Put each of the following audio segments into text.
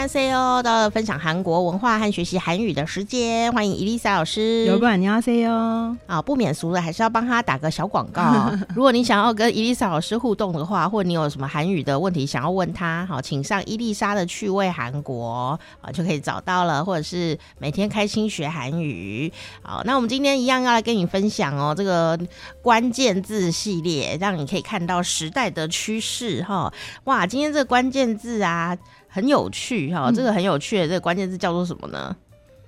安妞哟，到了分享韩国文化和学习韩语的时间，欢迎伊丽莎老师。有关安妞哟，啊，不免俗的还是要帮他打个小广告。如果你想要跟伊丽莎老师互动的话，或者你有什么韩语的问题想要问他，好，请上伊丽莎的趣味韩国啊，就可以找到了，或者是每天开心学韩语。好，那我们今天一样要来跟你分享哦，这个关键字系列，让你可以看到时代的趋势哈。哇，今天这个关键字啊。很有趣哈这个很有趣的这个关键字叫做什么呢？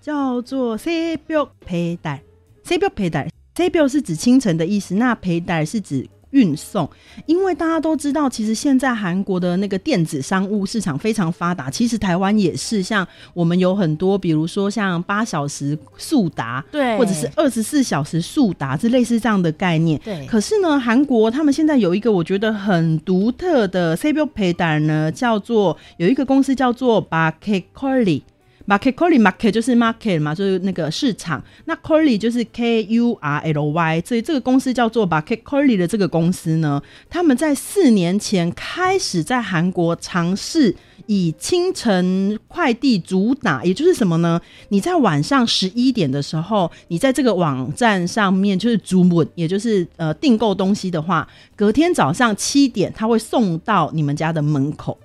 叫做 sabril payday sabril payday sabril 是指清晨的意思那陪带是指运送，因为大家都知道，其实现在韩国的那个电子商务市场非常发达，其实台湾也是，像我们有很多，比如说像八小时速达，对，或者是二十四小时速达，是类似这样的概念。对，可是呢，韩国他们现在有一个我觉得很独特的 s a b i l 陪单呢，叫做有一个公司叫做 Bakekoli，Market，Market 就是 market 嘛，就是那个市场。那 Kurly 就是 K U R L Y，所以这个公司叫做 Market Kurly 的这个公司呢，他们在四年前开始在韩国尝试以清晨快递主打，也就是什么呢？你在晚上十一点的时候，你在这个网站上面就是注文，也就是呃订购东西的话，隔天早上七点，他会送到你们家的门口。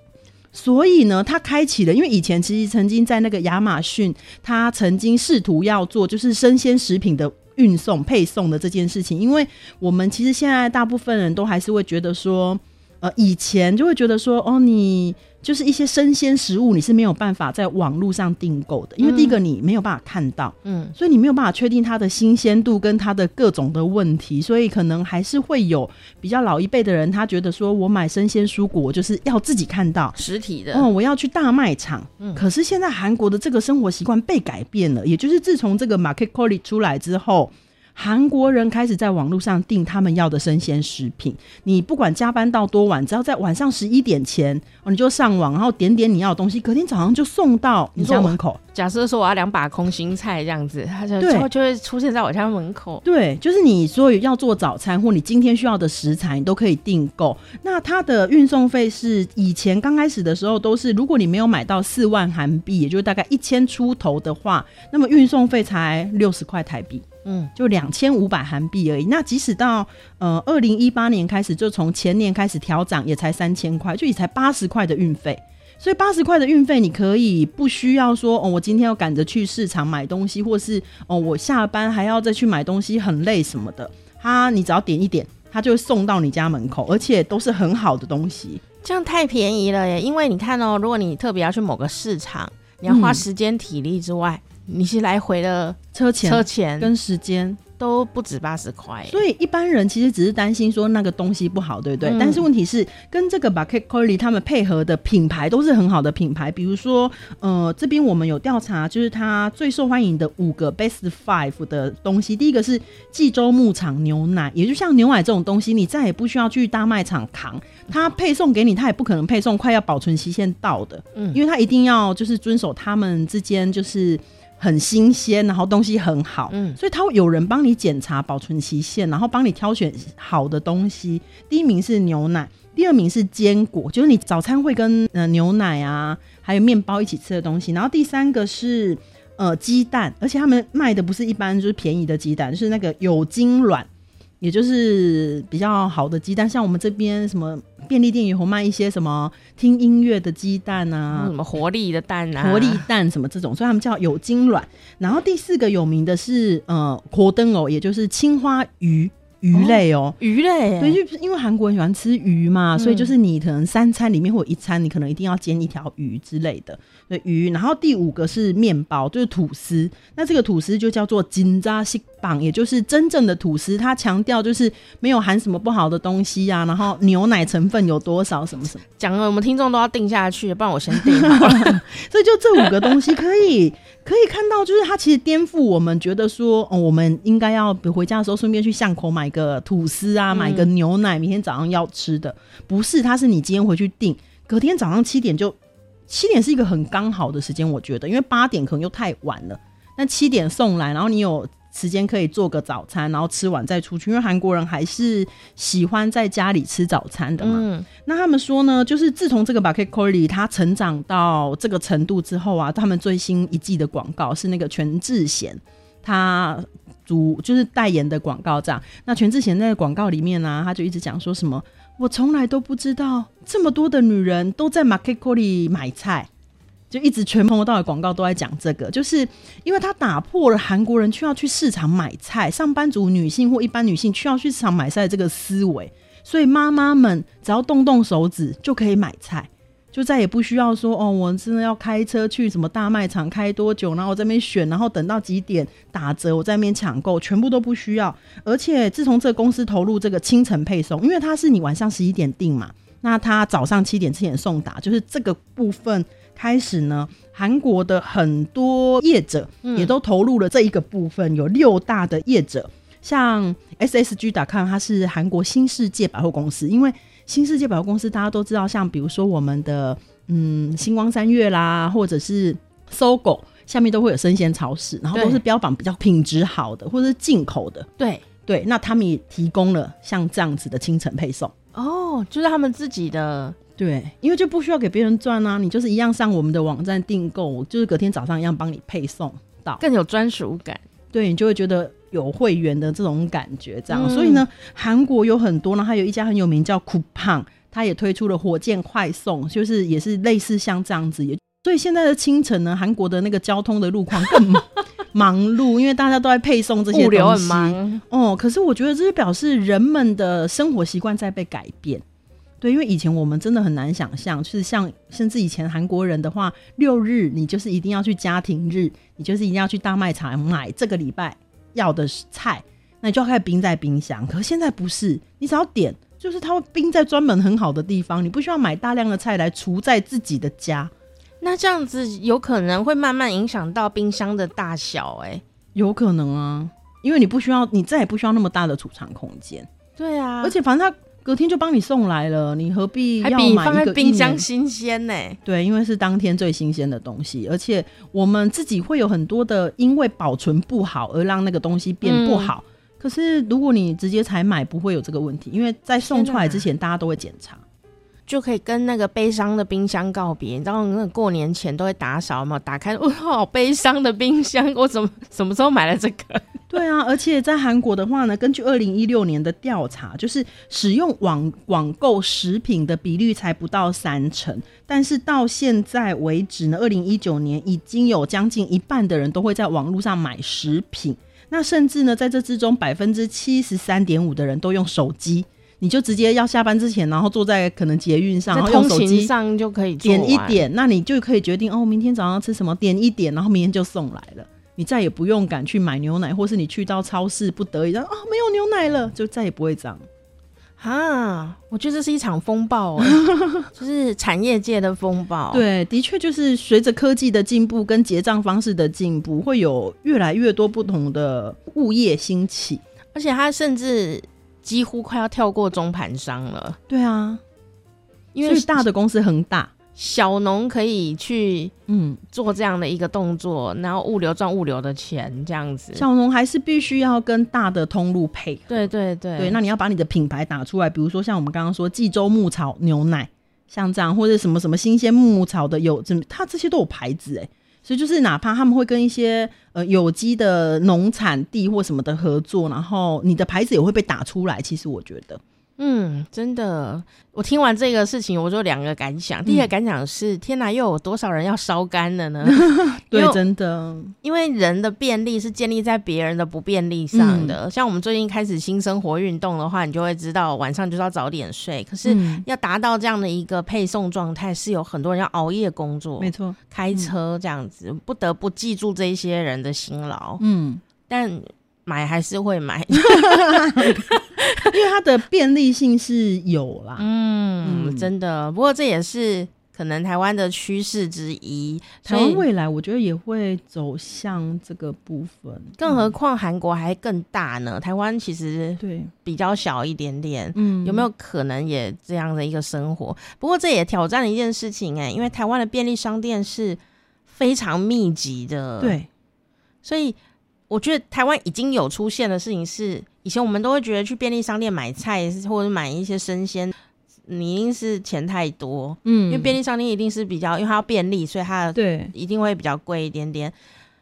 所以呢，他开启了，因为以前其实曾经在那个亚马逊，他曾经试图要做就是生鲜食品的运送配送的这件事情，因为我们其实现在大部分人都还是会觉得说，呃，以前就会觉得说，哦，你。就是一些生鲜食物，你是没有办法在网络上订购的，因为第一个你没有办法看到，嗯，所以你没有办法确定它的新鲜度跟它的各种的问题，所以可能还是会有比较老一辈的人，他觉得说我买生鲜蔬果就是要自己看到实体的，哦，我要去大卖场。嗯，可是现在韩国的这个生活习惯被改变了，也就是自从这个 Market Kurly 出来之后。韩国人开始在网络上订他们要的生鲜食品，你不管加班到多晚，只要在晚上十一点前，你就上网，然后点点你要的东西，隔天早上就送到你家门口。假设说我要两把空心菜这样子，它就就就会出现在我家门口。对，就是你所有要做早餐或你今天需要的食材，你都可以订购。那它的运送费是以前刚开始的时候都是，如果你没有买到四万韩币，也就是大概一千出头的话，那么运送费才六十块台币。嗯，就两千五百韩币而已。那即使到呃二零一八年开始，就从前年开始调涨，也才三千块，就也才八十块的运费。所以八十块的运费，你可以不需要说哦，我今天要赶着去市场买东西，或是哦我下班还要再去买东西，很累什么的。他你只要点一点，它就会送到你家门口，而且都是很好的东西。这样太便宜了耶！因为你看哦，如果你特别要去某个市场，你要花时间体力之外。嗯你是来回的车钱、车钱跟时间都不止八十块，所以一般人其实只是担心说那个东西不好，对不对？嗯、但是问题是跟这个 Kurly 他们配合的品牌都是很好的品牌，比如说呃这边我们有调查，就是它最受欢迎的五个 Best Five 的东西，第一个是济州牧场牛奶，也就像牛奶这种东西，你再也不需要去大卖场扛，它配送给你，它也不可能配送快要保存期限到的，嗯，因为它一定要就是遵守他们之间就是。很新鲜，然后东西很好，嗯，所以他会有人帮你检查保存期限，然后帮你挑选好的东西。第一名是牛奶，第二名是坚果，就是你早餐会跟呃牛奶啊，还有面包一起吃的东西。然后第三个是呃鸡蛋，而且他们卖的不是一般就是便宜的鸡蛋，就是那个有精卵。也就是比较好的鸡蛋，像我们这边什么便利店也会卖一些什么听音乐的鸡蛋啊，什么活力的蛋啊，活力蛋什么这种，所以他们叫有精卵。然后第四个有名的是呃，活灯哦，也就是青花鱼。鱼类哦，鱼类，对，就是因为韩国人喜欢吃鱼嘛，嗯，所以就是你可能三餐里面或一餐，你可能一定要煎一条鱼之类的，对鱼。然后第五个是面包，就是吐司，那这个吐司就叫做金扎西棒，也就是真正的吐司，它强调就是没有含什么不好的东西啊，然后牛奶成分有多少什么什么，讲了我们听众都要定下去，不然我先定好了。所以就这五个东西可以可以看到，就是它其实颠覆我们觉得说，哦，我们应该要回家的时候顺便去巷口买个吐司啊，买个牛奶，明天早上要吃的，不是，它是你今天回去订，隔天早上七点就。七点是一个很刚好的时间，我觉得，因为八点可能又太晚了。那七点送来，然后你有时间可以做个早餐，然后吃完再出去。因为韩国人还是喜欢在家里吃早餐的嘛。嗯、那他们说呢，就是自从这个 Makgeolli 它成长到这个程度之后啊，他们最新一季的广告是那个全智贤他主就是代言的广告这样。那全智贤在广告里面呢、啊，他就一直讲说什么。我从来都不知道这么多的女人都在 Makgeolli 买菜，就一直全朋友到的广告都在讲这个，就是因为他打破了韩国人需要去市场买菜，上班族女性或一般女性需要去市场买菜这个思维，所以妈妈们只要动动手指就可以买菜。就再也不需要说哦，我真的要开车去什么大卖场开多久，然后我在那边选，然后等到几点打折，我在那边抢购，全部都不需要。而且自从这个公司投入这个清晨配送，因为它是你晚上十一点订嘛，那它早上七点之前送达，就是这个部分开始呢，韩国的很多业者也都投入了这一个部分，有六大的业者，像 SSG.com，它是韩国新世界百货公司，因为。新世界百货公司大家都知道，像比如说我们的嗯星光三月啦，或者是 SOGO 下面都会有生鲜超市，然后都是标榜比较品质好的，或者是进口的。对对，那他们也提供了像这样子的清晨配送。哦，就是他们自己的。对，因为就不需要给别人赚啊，你就是一样上我们的网站订购，就是隔天早上一样帮你配送到，更有专属感。对，你就会觉得。有会员的这种感觉，这样，嗯、所以呢，韩国有很多呢，还有一家很有名叫 Coupang，它也推出了火箭快送，就是也是类似像这样子。也所以现在的清晨呢，韩国的那个交通的路况更忙忙碌，因为大家都在配送这些东西，物流很忙。哦，可是我觉得这是表示人们的生活习惯在被改变。对，因为以前我们真的很难想象，就是像甚至以前韩国人的话，六日你就是一定要去家庭日，你就是一定要去大卖场买这个礼拜。要的菜，那你就要开始冰在冰箱。可是现在不是，你只要点，就是它会冰在专门很好的地方，你不需要买大量的菜来储在自己的家。那这样子有可能会慢慢影响到冰箱的大小，欸，哎，有可能啊，因为你不需要，你再也不需要那么大的储藏空间。对啊，而且反正它。隔天就帮你送来了，你何必要买一个放在冰箱新鲜呢？对，因为是当天最新鲜的东西，而且我们自己会有很多的，因为保存不好而让那个东西变不好。嗯、可是如果你直接采买，不会有这个问题，因为在送出来之前，大家都会检查，就可以跟那个悲伤的冰箱告别。你知道，那个过年前都会打扫嘛，打开，哇，好悲伤的冰箱，我怎么什么时候买了这个？对啊，而且在韩国的话呢，根据二零一六年的调查，就是使用网网购食品的比率才不到三成，但是到现在为止呢，二零一九年已经有将近一半的人都会在网络上买食品，那甚至呢，在这之中百分之七十三点五的人都用手机，你就直接要下班之前，然后坐在可能捷运上，然后用手机上就可以点一点，那你就可以决定哦，明天早上要吃什么，点一点，然后明天就送来了。你再也不用敢去买牛奶，或是你去到超市不得已，然后啊没有牛奶了，就再也不会这样。啊，我觉得这是一场风暴，就是产业界的风暴。对，的确就是随着科技的进步跟结账方式的进步，会有越来越多不同的物业兴起，而且它甚至几乎快要跳过中盘商了。对啊，因为大的公司很大。小农可以去嗯做这样的一个动作，嗯、然后物流赚物流的钱，这样子。小农还是必须要跟大的通路配。对对对对，那你要把你的品牌打出来，比如说像我们刚刚说济州牧草牛奶，像这样或者什么什么新鲜牧草的有，这它这些都有牌子哎，所以就是哪怕他们会跟一些呃有机的农产地或什么的合作，然后你的牌子也会被打出来。其实我觉得。嗯，真的，我听完这个事情，我就两个感想。第一个感想是：嗯、天哪，又有多少人要烧干了呢？对，真的，因为人的便利是建立在别人的不便利上的。嗯、像我们最近开始新生活运动的话，你就会知道晚上就是要早点睡。可是要达到这样的一个配送状态，是有很多人要熬夜工作，没错，开车这样子，嗯、不得不记住这些人的辛劳。嗯，但。买还是会买，因为它的便利性是有啦。嗯，嗯真的。不过这也是。可能台湾的趋势之一，台湾未来我觉得也会走向这个部分。更何况韩国还更大呢，台湾其实对比较小一点点。嗯，有没有可能也这样的一个生活？不过这也挑战了一件事情哎、欸，因为台湾的便利商店是非常密集的。对，所以我觉得台湾已经有出现的事情是，以前我们都会觉得去便利商店买菜或者买一些生鲜。你一定是钱太多，嗯，因为便利商店一定是比较，因为它要便利，所以它对一定会比较贵一点点。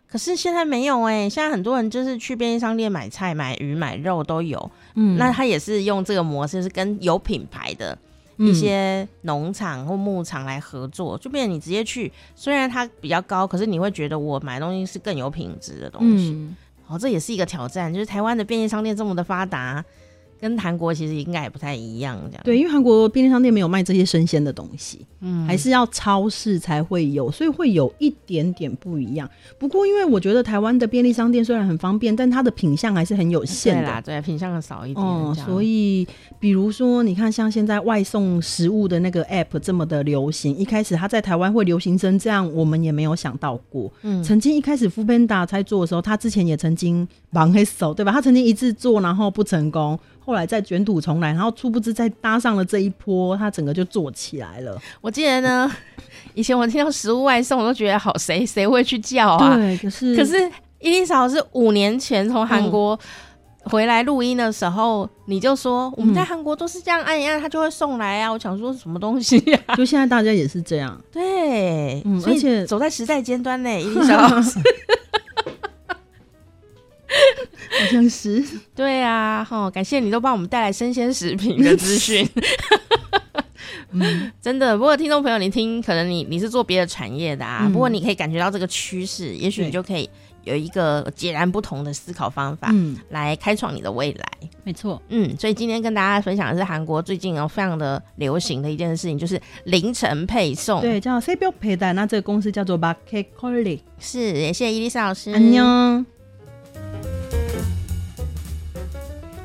可是现在没有哎、欸，现在很多人就是去便利商店买菜、买鱼、买肉都有，嗯，那他也是用这个模式，是跟有品牌的一些农场或牧场来合作，嗯、就变成你直接去，虽然它比较高，可是你会觉得我买东西是更有品质的东西。嗯，哦，这也是一个挑战，就是台湾的便利商店这么的发达。跟韩国其实应该也不太一样，这样对，因为韩国便利商店没有卖这些生鲜的东西，嗯，还是要超市才会有，所以会有一点点不一样。不过，因为我觉得台湾的便利商店虽然很方便，但它的品相还是很有限的，对啦，对，品项少一点。哦、嗯，所以比如说，你看像现在外送食物的那个 app 这么的流行，一开始它在台湾会流行成这样，我们也没有想到过。嗯，曾经一开始 Foodpanda 在做的时候，他之前也曾经忙黑手，对吧？他曾经一次做，然后不成功。后来再卷土重来，然后殊不知再搭上了这一波，他整个就做起来了。我记得呢，以前我听到食物外送，我都觉得好，谁谁会去叫啊？对，可是可是伊丽莎是五年前从韩国回来录音的时候，嗯、你就说我们在韩国都是这样按一按，它就会送来啊。我想说什么东西呀、啊？就现在大家也是这样，对，嗯、而且走在时代尖端呢，伊丽莎老师。好像是。对啊，哈、哦，感谢你都帮我们带来生鲜食品的资讯。嗯、真的，不过听众朋友，你听，可能你你是做别的产业的啊，不过你可以感觉到这个趋势，也许你就可以有一个截然不同的思考方法，嗯，来开创你的未来。没错，嗯，所以今天跟大家分享的是韩国最近哦非常的流行的一件事情，就是凌晨配送，对，叫 C 标配单，那这个公司叫做 Bucket Collie，是，也谢谢伊丽莎老师，安妞。